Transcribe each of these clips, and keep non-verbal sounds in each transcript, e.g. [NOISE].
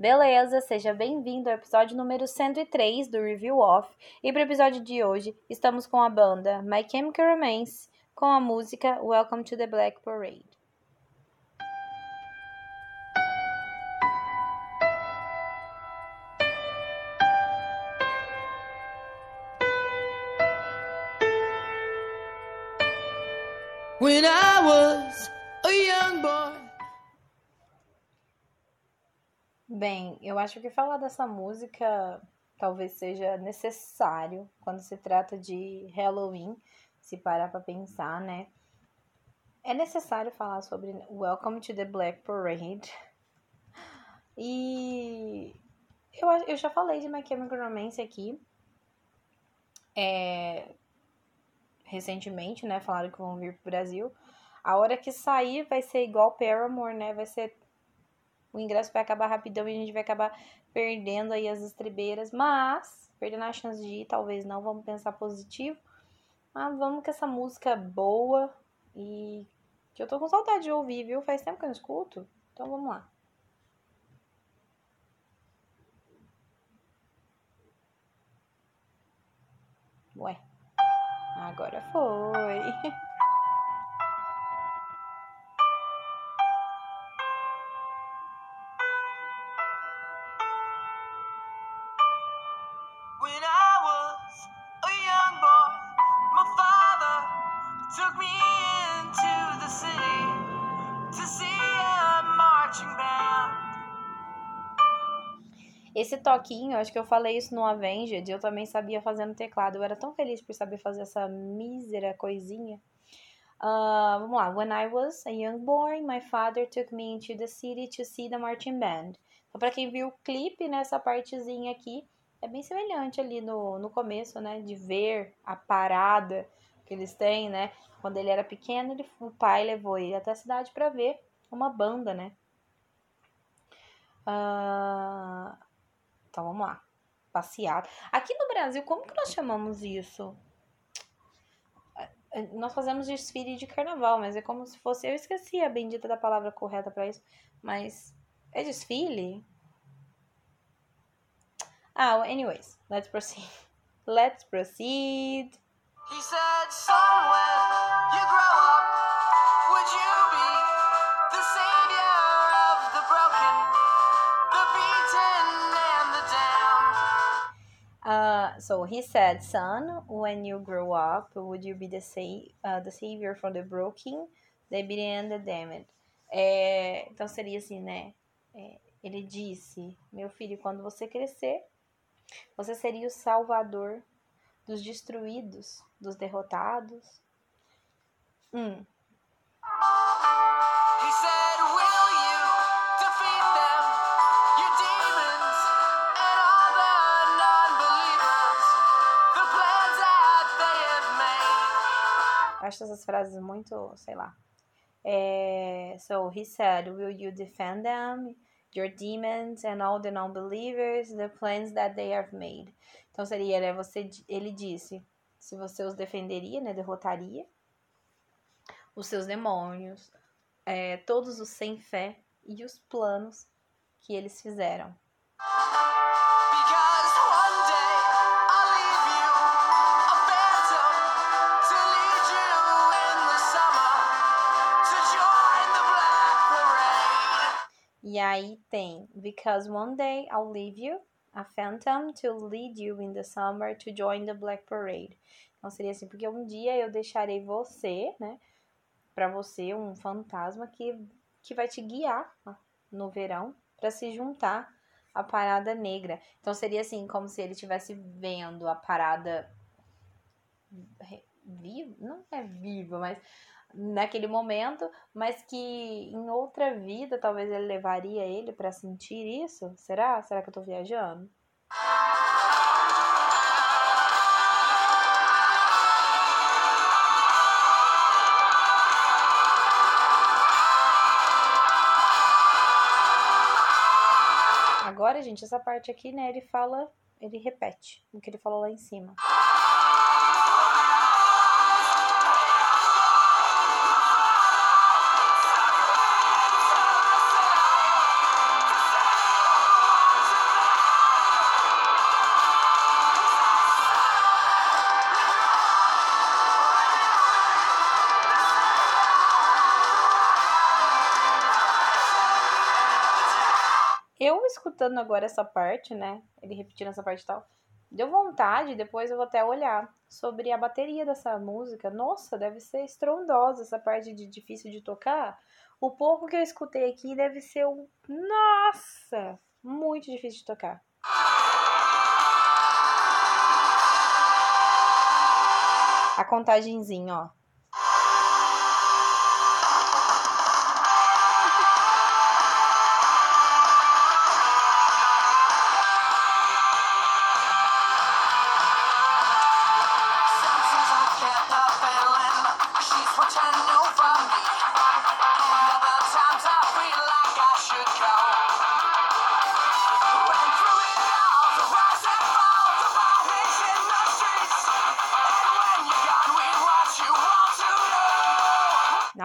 Beleza, seja bem-vindo ao episódio número 103 do Review Off. E para o episódio de hoje, estamos com a banda My Chemical Romance com a música Welcome to the Black Parade. When I was a young boy Bem, eu acho que falar dessa música talvez seja necessário quando se trata de Halloween, se parar para pensar, né? É necessário falar sobre Welcome to the Black Parade. E eu, eu já falei de My Chemical Romance aqui. É, recentemente, né? Falaram que vão vir pro Brasil. A hora que sair vai ser igual Paramore, né? Vai ser o ingresso vai acabar rapidão e a gente vai acabar perdendo aí as estribeiras, mas perdendo a chance de ir, talvez não, vamos pensar positivo. Mas vamos com essa música boa e que eu tô com saudade de ouvir, viu? Faz tempo que eu não escuto. Então vamos lá. Ué, agora foi. [LAUGHS] Esse toquinho, acho que eu falei isso no Avenged, eu também sabia fazer no teclado. Eu era tão feliz por saber fazer essa mísera coisinha. Uh, vamos lá. When I was a young boy, my father took me into the city to see the marching band. Então, para quem viu o clipe, nessa partezinha aqui, é bem semelhante ali no, no começo, né? De ver a parada que eles têm, né? Quando ele era pequeno, ele, o pai levou ele até a cidade para ver uma banda, né? Uh, então vamos lá. Passeada. Aqui no Brasil, como que nós chamamos isso? É, é, nós fazemos desfile de carnaval, mas é como se fosse. Eu esqueci a bendita da palavra correta para isso. Mas é desfile? Ah, anyways, let's proceed. [LAUGHS] Let's proceed. He said, son, when you grow up, would you be so he said, son, when you grow up, would you be the, sa uh, the savior for the broken, the beaten, and the damned? É, então seria assim, né? É, ele disse, meu filho, quando você crescer, você seria o salvador dos destruídos, dos derrotados. Hum. Acho essas frases muito, sei lá. É, so he said, Will you defend them? your demons and all the non-believers, the plans that they have made. Então seria, né, você, ele disse, se você os defenderia, né, derrotaria os seus demônios, é, todos os sem fé e os planos que eles fizeram. E aí tem Because one day I'll leave you, a phantom to lead you in the summer to join the Black Parade. Então seria assim, porque um dia eu deixarei você, né, para você um fantasma que que vai te guiar no verão para se juntar à parada negra. Então seria assim, como se ele estivesse vendo a parada viva, não é viva, mas naquele momento, mas que em outra vida talvez ele levaria ele para sentir isso? Será? Será que eu tô viajando? Agora, gente, essa parte aqui, né, ele fala, ele repete o que ele falou lá em cima. Eu escutando agora essa parte, né? Ele repetindo essa parte e tal. Deu vontade, depois eu vou até olhar sobre a bateria dessa música. Nossa, deve ser estrondosa essa parte de difícil de tocar. O pouco que eu escutei aqui deve ser um. Nossa! Muito difícil de tocar. A contagenzinha, ó.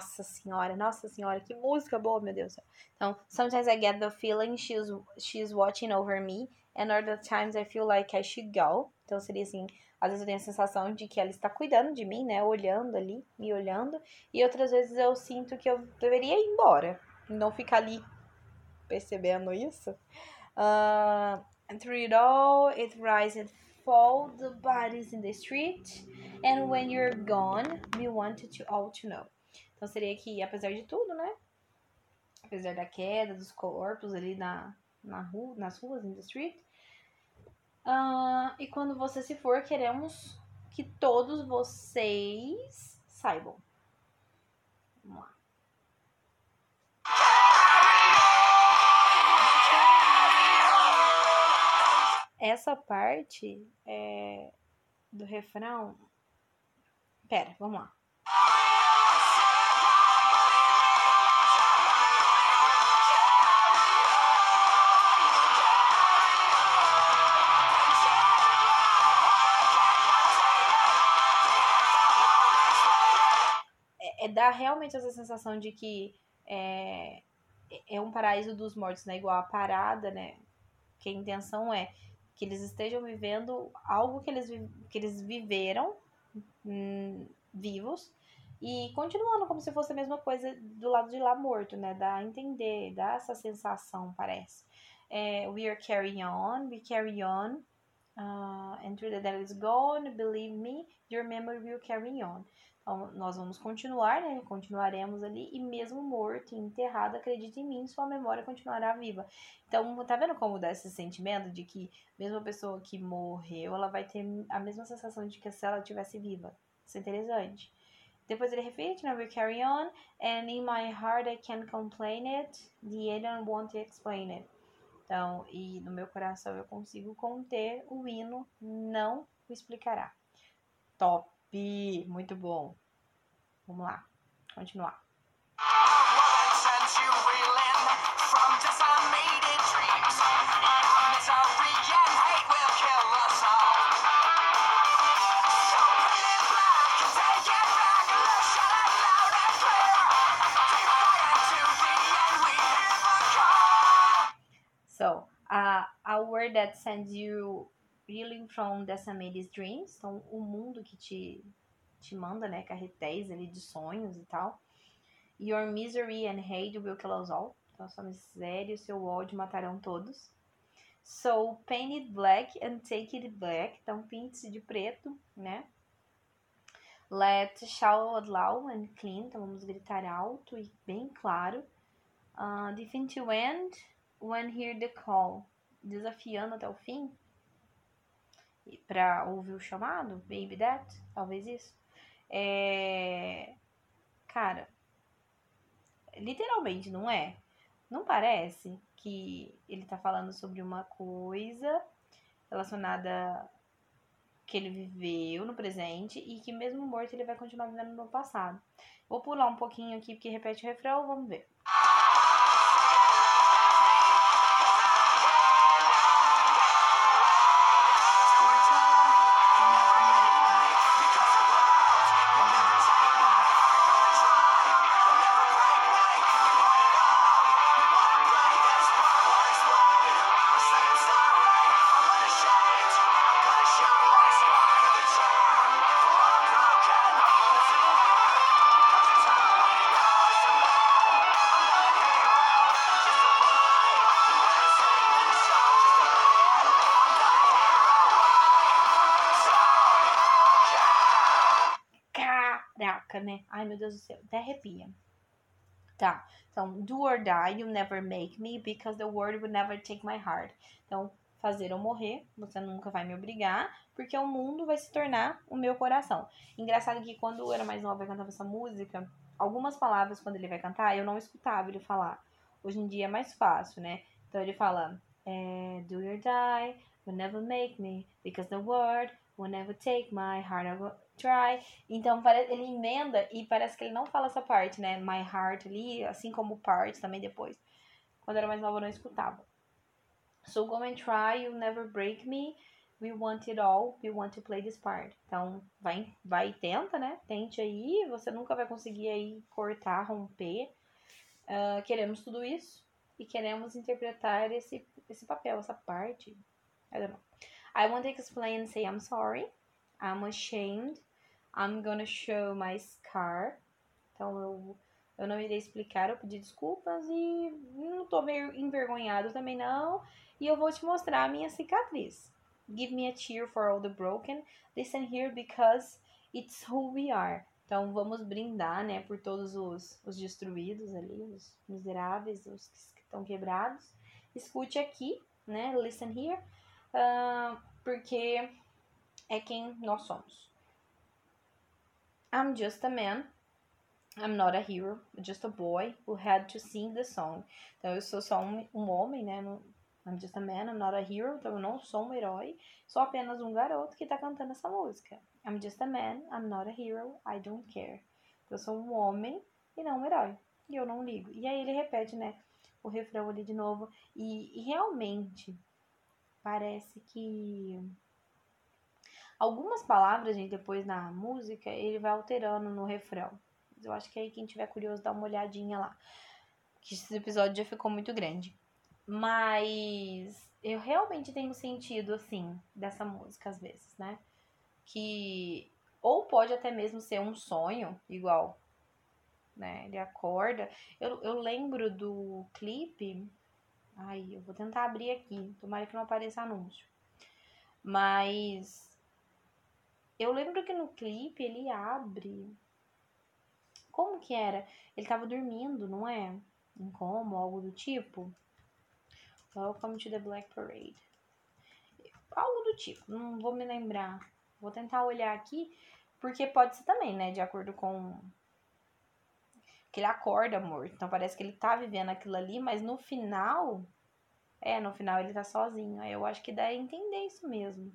Nossa senhora, nossa senhora, que música boa, meu Deus. Então, sometimes I get the feeling she's, she's watching over me, and other times I feel like I should go. Então, seria assim, às vezes eu tenho a sensação de que ela está cuidando de mim, né? Olhando ali, me olhando. E outras vezes eu sinto que eu deveria ir embora. Não ficar ali percebendo isso. Uh, through it all, it rises and falls, the bodies in the street. And when you're gone, we wanted to all to know. Então seria que, apesar de tudo, né? Apesar da queda dos corpos ali na, na rua, nas ruas, in the street. Uh, e quando você se for, queremos que todos vocês saibam. Vamos lá. Essa parte é, do refrão. Pera, vamos lá. Dá realmente essa sensação de que é, é um paraíso dos mortos, né? Igual a parada, né? Que a intenção é que eles estejam vivendo algo que eles, que eles viveram hum, vivos e continuando como se fosse a mesma coisa do lado de lá morto, né? Dá a entender, dá essa sensação, parece. É, we are carrying on, we carry on. Uh, and through the that is gone, believe me, your memory will carry on. Nós vamos continuar, né? Continuaremos ali, e mesmo morto e enterrado, acredite em mim, sua memória continuará viva. Então, tá vendo como dá esse sentimento de que, mesmo a pessoa que morreu, ela vai ter a mesma sensação de que se ela estivesse viva. Isso é interessante. Depois ele repete, né? We carry on, and in my heart I can't complain it, the alien won't explain it. Então, e no meu coração eu consigo conter o hino, não o explicará. Top! Muito bom. Vamos lá, continuar. So, uh, a word that sends you Reeling from Decimated Dreams, então o mundo que te, te manda, né, carretéis ali de sonhos e tal. Your misery and hate will kill us all. Então, sua miséria e seu ódio matarão todos. So, paint it black and take it black. Então, pinte-se de preto, né? Let shout loud and clean. Então, vamos gritar alto e bem claro. Uh, definitive end when hear the call. Desafiando até o fim para ouvir o chamado, Baby That, talvez isso. É... Cara, literalmente, não é? Não parece que ele tá falando sobre uma coisa relacionada que ele viveu no presente e que mesmo morto ele vai continuar vivendo no passado. Vou pular um pouquinho aqui porque repete o refrão, vamos ver. Né? Ai, meu Deus do céu, até arrepia. Tá, então, do or die, you never make me, because the world would never take my heart. Então, fazer eu morrer, você nunca vai me obrigar, porque o mundo vai se tornar o meu coração. Engraçado que quando eu era mais nova e cantava essa música, algumas palavras, quando ele vai cantar, eu não escutava ele falar. Hoje em dia é mais fácil, né? Então ele fala, é, do or die, will never make me, because the world will never take my heart, will try. Então ele emenda e parece que ele não fala essa parte, né? My heart ali, assim como part também depois. Quando era mais nova eu não escutava. So go and try, you'll never break me. We want it all, we want to play this part. Então, vai, vai e tenta, né? Tente aí, você nunca vai conseguir aí cortar, romper. Uh, queremos tudo isso e queremos interpretar esse, esse papel, essa parte. I don't know. I want to explain and say I'm sorry. I'm ashamed. I'm gonna show my scar. Então eu, eu não irei explicar, eu pedi desculpas e não tô meio envergonhado também não. E eu vou te mostrar a minha cicatriz. Give me a cheer for all the broken. Listen here because it's who we are. Então vamos brindar, né, por todos os, os destruídos ali, os miseráveis, os que estão quebrados. Escute aqui, né? Listen here. Uh, porque é quem nós somos. I'm just a man. I'm not a hero, just a boy who had to sing the song. Então eu sou só um, um homem, né? I'm just a man, I'm not a hero. Então eu não sou um herói, sou apenas um garoto que tá cantando essa música. I'm just a man, I'm not a hero, I don't care. Eu sou um homem e não um herói. E eu não ligo. E aí ele repete, né? O refrão ali de novo. E, e realmente parece que Algumas palavras, gente, depois na música, ele vai alterando no refrão. Eu acho que aí quem tiver curioso dá uma olhadinha lá. Que esse episódio já ficou muito grande. Mas eu realmente tenho sentido, assim, dessa música às vezes, né? Que ou pode até mesmo ser um sonho, igual, né? Ele acorda. Eu, eu lembro do clipe. Ai, eu vou tentar abrir aqui. Tomara que não apareça anúncio. Mas eu lembro que no clipe ele abre. Como que era? Ele tava dormindo, não é? Em como, algo do tipo. Welcome to the Black Parade. Algo do tipo, não vou me lembrar. Vou tentar olhar aqui, porque pode ser também, né? De acordo com. Que ele acorda morto. Então parece que ele tá vivendo aquilo ali, mas no final. É, no final ele tá sozinho. Eu acho que dá a entender isso mesmo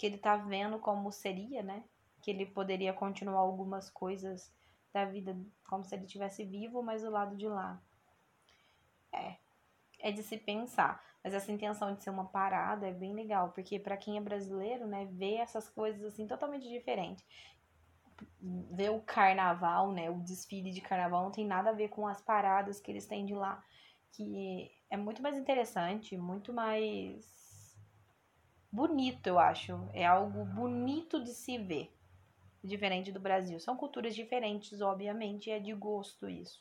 que ele tá vendo como seria, né? Que ele poderia continuar algumas coisas da vida como se ele tivesse vivo, mas do lado de lá. É, é de se pensar. Mas essa intenção de ser uma parada é bem legal, porque para quem é brasileiro, né, vê essas coisas assim totalmente diferente. Ver o carnaval, né, o desfile de carnaval não tem nada a ver com as paradas que eles têm de lá, que é muito mais interessante, muito mais bonito, eu acho. É algo bonito de se ver. Diferente do Brasil. São culturas diferentes, obviamente, é de gosto isso.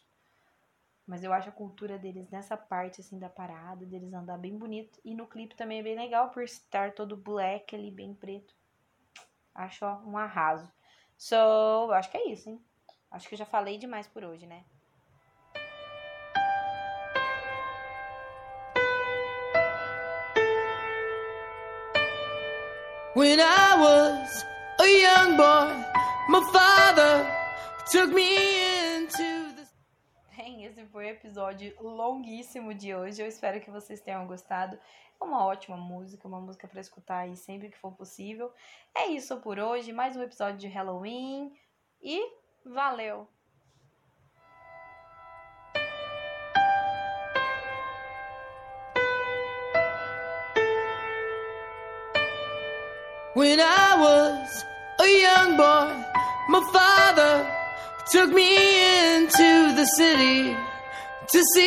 Mas eu acho a cultura deles nessa parte, assim, da parada, deles andar bem bonito. E no clipe também é bem legal, por estar todo black ali, bem preto. Acho ó, um arraso. So, acho que é isso, hein? Acho que eu já falei demais por hoje, né? When I was a young boy, my father took me into the... Bem, esse foi o episódio longuíssimo de hoje. Eu espero que vocês tenham gostado. É uma ótima música, uma música para escutar aí sempre que for possível. É isso por hoje, mais um episódio de Halloween e valeu! When I was a young boy, my father took me into the city to see.